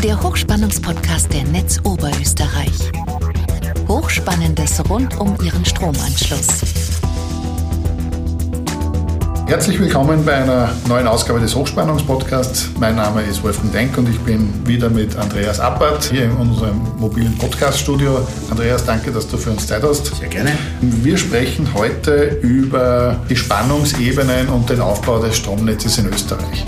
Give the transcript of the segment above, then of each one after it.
der Hochspannungspodcast der Netz Oberösterreich. Hochspannendes rund um Ihren Stromanschluss. Herzlich willkommen bei einer neuen Ausgabe des Hochspannungspodcasts. Mein Name ist Wolfgang Denk und ich bin wieder mit Andreas Appert hier in unserem mobilen Podcaststudio. Andreas, danke, dass du für uns Zeit hast. Sehr gerne. Wir sprechen heute über die Spannungsebenen und den Aufbau des Stromnetzes in Österreich.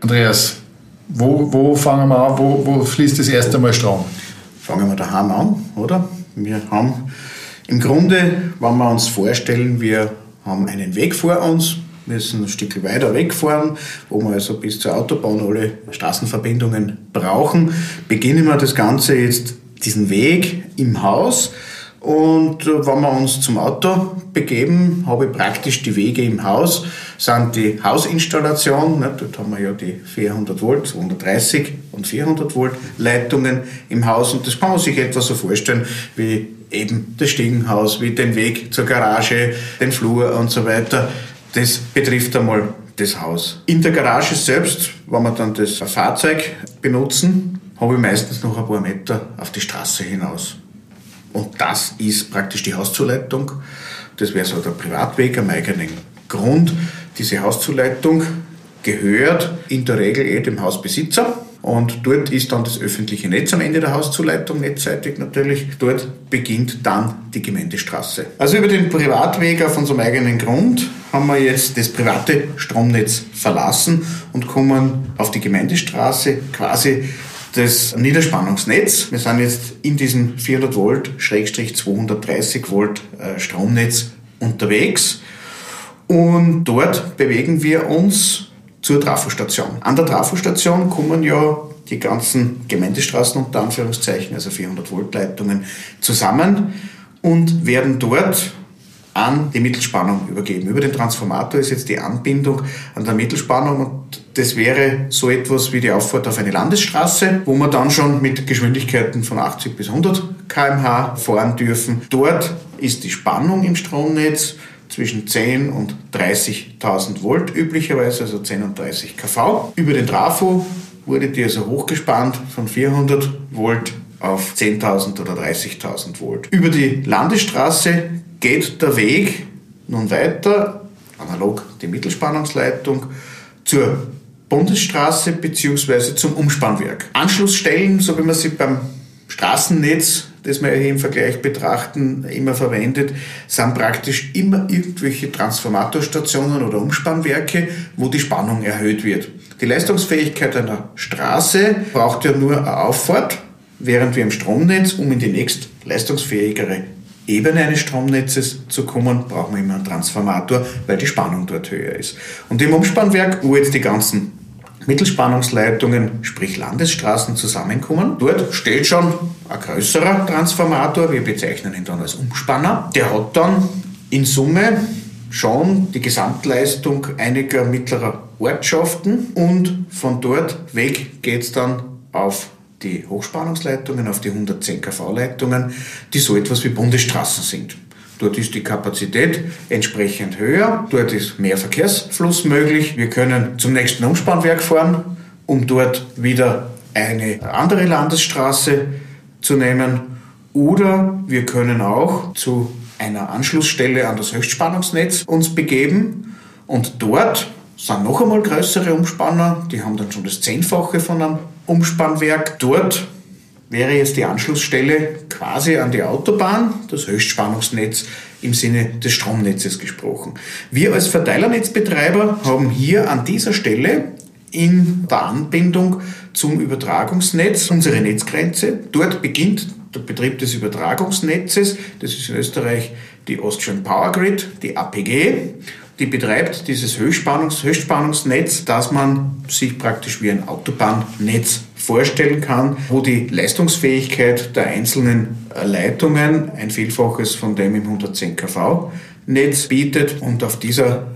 Andreas, wo, wo fangen wir an? Wo, wo fließt das erste Mal Strom? Fangen wir daheim an, oder? Wir haben im Grunde, wenn wir uns vorstellen, wir haben einen Weg vor uns, müssen ein Stück weiter wegfahren, wo wir also bis zur Autobahn alle Straßenverbindungen brauchen. Beginnen wir das Ganze jetzt, diesen Weg im Haus und äh, wenn wir uns zum Auto begeben, habe ich praktisch die Wege im Haus, sind die Hausinstallation, ne, dort haben wir ja die 400 Volt, 230 und 400 Volt Leitungen im Haus und das kann man sich etwa so vorstellen wie eben das Stiegenhaus, wie den Weg zur Garage, den Flur und so weiter. Das betrifft einmal das Haus. In der Garage selbst, wenn wir dann das Fahrzeug benutzen, habe ich meistens noch ein paar Meter auf die Straße hinaus. Und das ist praktisch die Hauszuleitung. Das wäre so der Privatweg am eigenen Grund. Diese Hauszuleitung gehört in der Regel eh dem Hausbesitzer. Und dort ist dann das öffentliche Netz am Ende der Hauszuleitung, netzseitig natürlich. Dort beginnt dann die Gemeindestraße. Also über den Privatweg auf unserem eigenen Grund haben wir jetzt das private Stromnetz verlassen und kommen auf die Gemeindestraße quasi das Niederspannungsnetz. Wir sind jetzt in diesem 400 Volt, Schrägstrich 230 Volt äh, Stromnetz unterwegs und dort bewegen wir uns zur Trafostation. An der Trafostation kommen ja die ganzen Gemeindestraßen unter Anführungszeichen, also 400 Volt Leitungen zusammen und werden dort an die Mittelspannung übergeben. Über den Transformator ist jetzt die Anbindung an der Mittelspannung und das wäre so etwas wie die Auffahrt auf eine Landesstraße, wo wir dann schon mit Geschwindigkeiten von 80 bis 100 km/h fahren dürfen. Dort ist die Spannung im Stromnetz zwischen 10 und 30.000 Volt üblicherweise, also 10 und 30 kV. Über den Trafo wurde die also hochgespannt von 400 Volt auf 10.000 oder 30.000 Volt. Über die Landesstraße geht der Weg nun weiter, analog die Mittelspannungsleitung, zur Bundesstraße bzw. zum Umspannwerk. Anschlussstellen, so wie man sie beim Straßennetz, das wir hier im Vergleich betrachten, immer verwendet, sind praktisch immer irgendwelche Transformatorstationen oder Umspannwerke, wo die Spannung erhöht wird. Die Leistungsfähigkeit einer Straße braucht ja nur eine Auffahrt, während wir im Stromnetz, um in die nächst leistungsfähigere Ebene eines Stromnetzes zu kommen, brauchen wir immer einen Transformator, weil die Spannung dort höher ist. Und im Umspannwerk, wo jetzt die ganzen Mittelspannungsleitungen, sprich Landesstraßen, zusammenkommen. Dort steht schon ein größerer Transformator, wir bezeichnen ihn dann als Umspanner. Der hat dann in Summe schon die Gesamtleistung einiger mittlerer Ortschaften und von dort weg geht es dann auf die Hochspannungsleitungen, auf die 110 kV-Leitungen, die so etwas wie Bundesstraßen sind. Dort ist die Kapazität entsprechend höher, dort ist mehr Verkehrsfluss möglich. Wir können zum nächsten Umspannwerk fahren, um dort wieder eine andere Landesstraße zu nehmen. Oder wir können auch zu einer Anschlussstelle an das Höchstspannungsnetz uns begeben und dort sind noch einmal größere Umspanner, die haben dann schon das Zehnfache von einem Umspannwerk. Dort wäre jetzt die Anschlussstelle quasi an die Autobahn, das Höchstspannungsnetz im Sinne des Stromnetzes gesprochen. Wir als Verteilernetzbetreiber haben hier an dieser Stelle in der Anbindung zum Übertragungsnetz unsere Netzgrenze. Dort beginnt der Betrieb des Übertragungsnetzes. Das ist in Österreich die Austrian Power Grid, die APG die betreibt dieses Höchstspannungs Höchstspannungsnetz, das man sich praktisch wie ein Autobahnnetz vorstellen kann, wo die Leistungsfähigkeit der einzelnen Leitungen ein Vielfaches von dem im 110 kV Netz bietet und auf dieser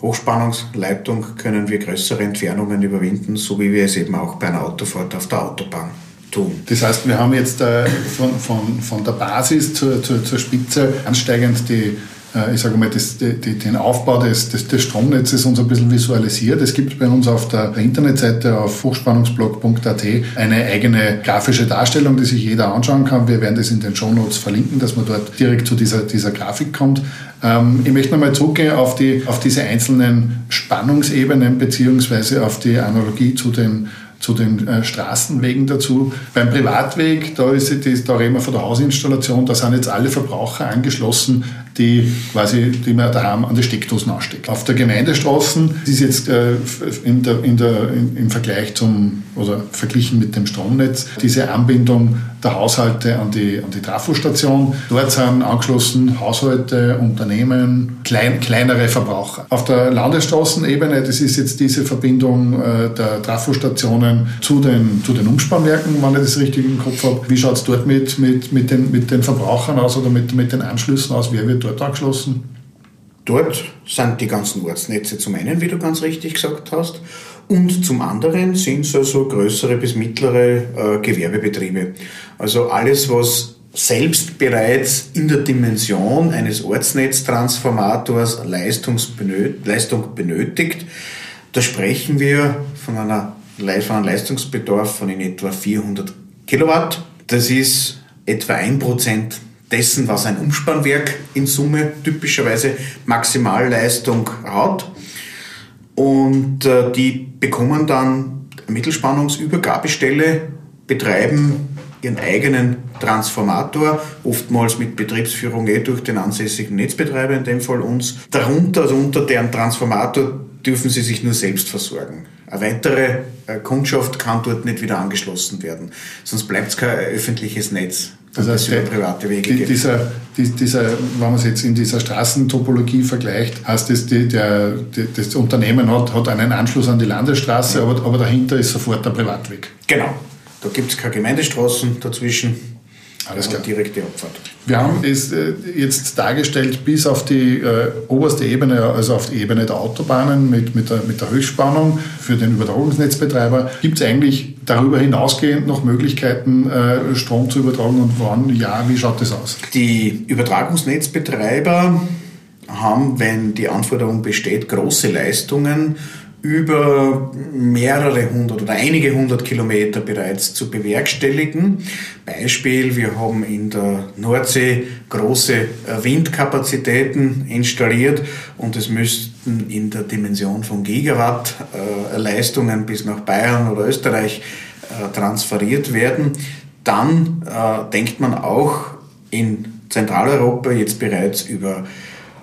Hochspannungsleitung können wir größere Entfernungen überwinden, so wie wir es eben auch bei einer Autofahrt auf der Autobahn tun. Das heißt, wir haben jetzt äh, von, von, von der Basis zur, zur, zur Spitze ansteigend die ich sage mal, das, die, den Aufbau des, des, des, Stromnetzes uns ein bisschen visualisiert. Es gibt bei uns auf der Internetseite auf hochspannungsblog.at eine eigene grafische Darstellung, die sich jeder anschauen kann. Wir werden das in den Shownotes verlinken, dass man dort direkt zu dieser, dieser Grafik kommt. Ähm, ich möchte nochmal zurückgehen auf, die, auf diese einzelnen Spannungsebenen beziehungsweise auf die Analogie zu den zu den äh, Straßenwegen dazu. Beim Privatweg, da, ist, da reden wir von der Hausinstallation, da sind jetzt alle Verbraucher angeschlossen, die quasi, die man daheim an die Steckdosen aussteckt. Auf der Gemeindestraßen ist jetzt äh, in der, in der, in, im Vergleich zum, oder verglichen mit dem Stromnetz, diese Anbindung der Haushalte an die, an die Trafostation. Dort sind angeschlossen Haushalte, Unternehmen, klein, kleinere Verbraucher. Auf der Landesstraßenebene, das ist jetzt diese Verbindung äh, der Trafostationen zu den, zu den Umspannwerken, wenn ich das richtig im Kopf habe. Wie schaut es dort mit, mit, mit, den, mit den Verbrauchern aus oder mit, mit den Anschlüssen aus? Wer wird dort angeschlossen? Dort sind die ganzen Ortsnetze zum einen, wie du ganz richtig gesagt hast, und zum anderen sind es also größere bis mittlere äh, Gewerbebetriebe. Also alles, was selbst bereits in der Dimension eines Ortsnetztransformators Leistung benötigt. Da sprechen wir von, einer, von einem Leistungsbedarf von in etwa 400 Kilowatt. Das ist etwa ein Prozent dessen, was ein Umspannwerk in Summe typischerweise Maximalleistung hat. Und äh, die bekommen dann Mittelspannungsübergabestelle, betreiben ihren eigenen Transformator, oftmals mit Betriebsführung eh durch den ansässigen Netzbetreiber, in dem Fall uns. Darunter, also unter deren Transformator, dürfen sie sich nur selbst versorgen. Eine weitere äh, Kundschaft kann dort nicht wieder angeschlossen werden, sonst bleibt es kein öffentliches Netz. Das heißt, der, private Wege die, dieser, dieser, wenn man es jetzt in dieser Straßentopologie vergleicht, heißt das, die, der, die, das Unternehmen hat, hat einen Anschluss an die Landesstraße, aber, aber dahinter ist sofort der Privatweg. Genau. Da gibt es keine Gemeindestraßen dazwischen. Alles klar. Direkte Abfahrt. Wir haben es äh, jetzt dargestellt bis auf die äh, oberste Ebene, also auf die Ebene der Autobahnen mit, mit, der, mit der Höchstspannung für den Übertragungsnetzbetreiber. Gibt es eigentlich darüber hinausgehend noch Möglichkeiten, äh, Strom zu übertragen und wann? Ja, wie schaut das aus? Die Übertragungsnetzbetreiber haben, wenn die Anforderung besteht, große Leistungen über mehrere hundert oder einige hundert Kilometer bereits zu bewerkstelligen. Beispiel, wir haben in der Nordsee große äh, Windkapazitäten installiert und es müssten in der Dimension von Gigawatt äh, Leistungen bis nach Bayern oder Österreich äh, transferiert werden. Dann denkt man auch in Zentraleuropa jetzt bereits über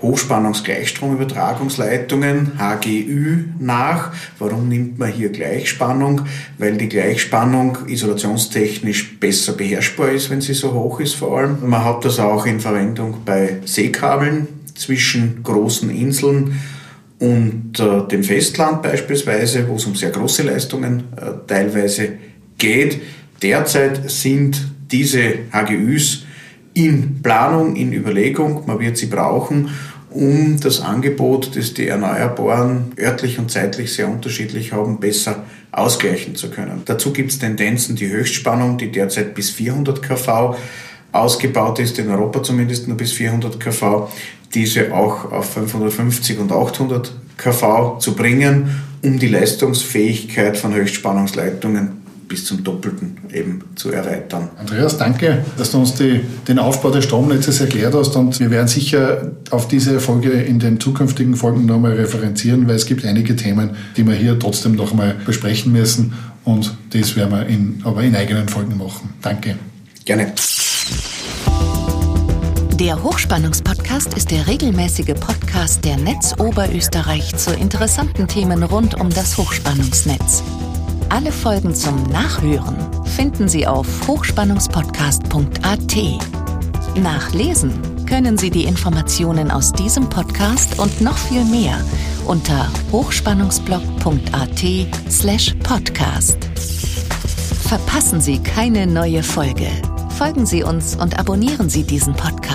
Hochspannungsgleichstromübertragungsleitungen, HGÜ, nach. Warum nimmt man hier Gleichspannung? Weil die Gleichspannung isolationstechnisch besser beherrschbar ist, wenn sie so hoch ist vor allem. Man hat das auch in Verwendung bei Seekabeln zwischen großen Inseln und äh, dem Festland beispielsweise, wo es um sehr große Leistungen äh, teilweise geht. Derzeit sind diese HGÜs in Planung, in Überlegung, man wird sie brauchen, um das Angebot, das die Erneuerbaren örtlich und zeitlich sehr unterschiedlich haben, besser ausgleichen zu können. Dazu gibt es Tendenzen, die Höchstspannung, die derzeit bis 400 kV ausgebaut ist, in Europa zumindest nur bis 400 kV, diese auch auf 550 und 800 kV zu bringen, um die Leistungsfähigkeit von Höchstspannungsleitungen bis zum Doppelten eben zu erweitern. Andreas, danke, dass du uns die, den Aufbau des Stromnetzes erklärt hast und wir werden sicher auf diese Folge in den zukünftigen Folgen nochmal referenzieren, weil es gibt einige Themen, die wir hier trotzdem noch mal besprechen müssen und das werden wir in, aber in eigenen Folgen machen. Danke. Gerne. Der Hochspannungspodcast ist der regelmäßige Podcast der Netz Oberösterreich zu interessanten Themen rund um das Hochspannungsnetz. Alle Folgen zum Nachhören finden Sie auf hochspannungspodcast.at. Nachlesen können Sie die Informationen aus diesem Podcast und noch viel mehr unter hochspannungsblog.at slash Verpassen Sie keine neue Folge. Folgen Sie uns und abonnieren Sie diesen Podcast.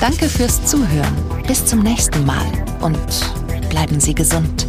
Danke fürs Zuhören. Bis zum nächsten Mal und bleiben Sie gesund.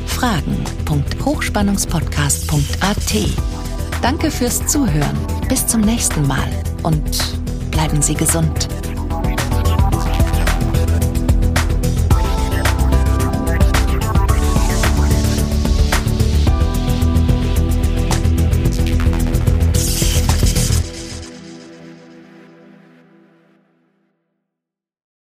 fragen.hochspannungspodcast.at. Danke fürs Zuhören. Bis zum nächsten Mal und bleiben Sie gesund.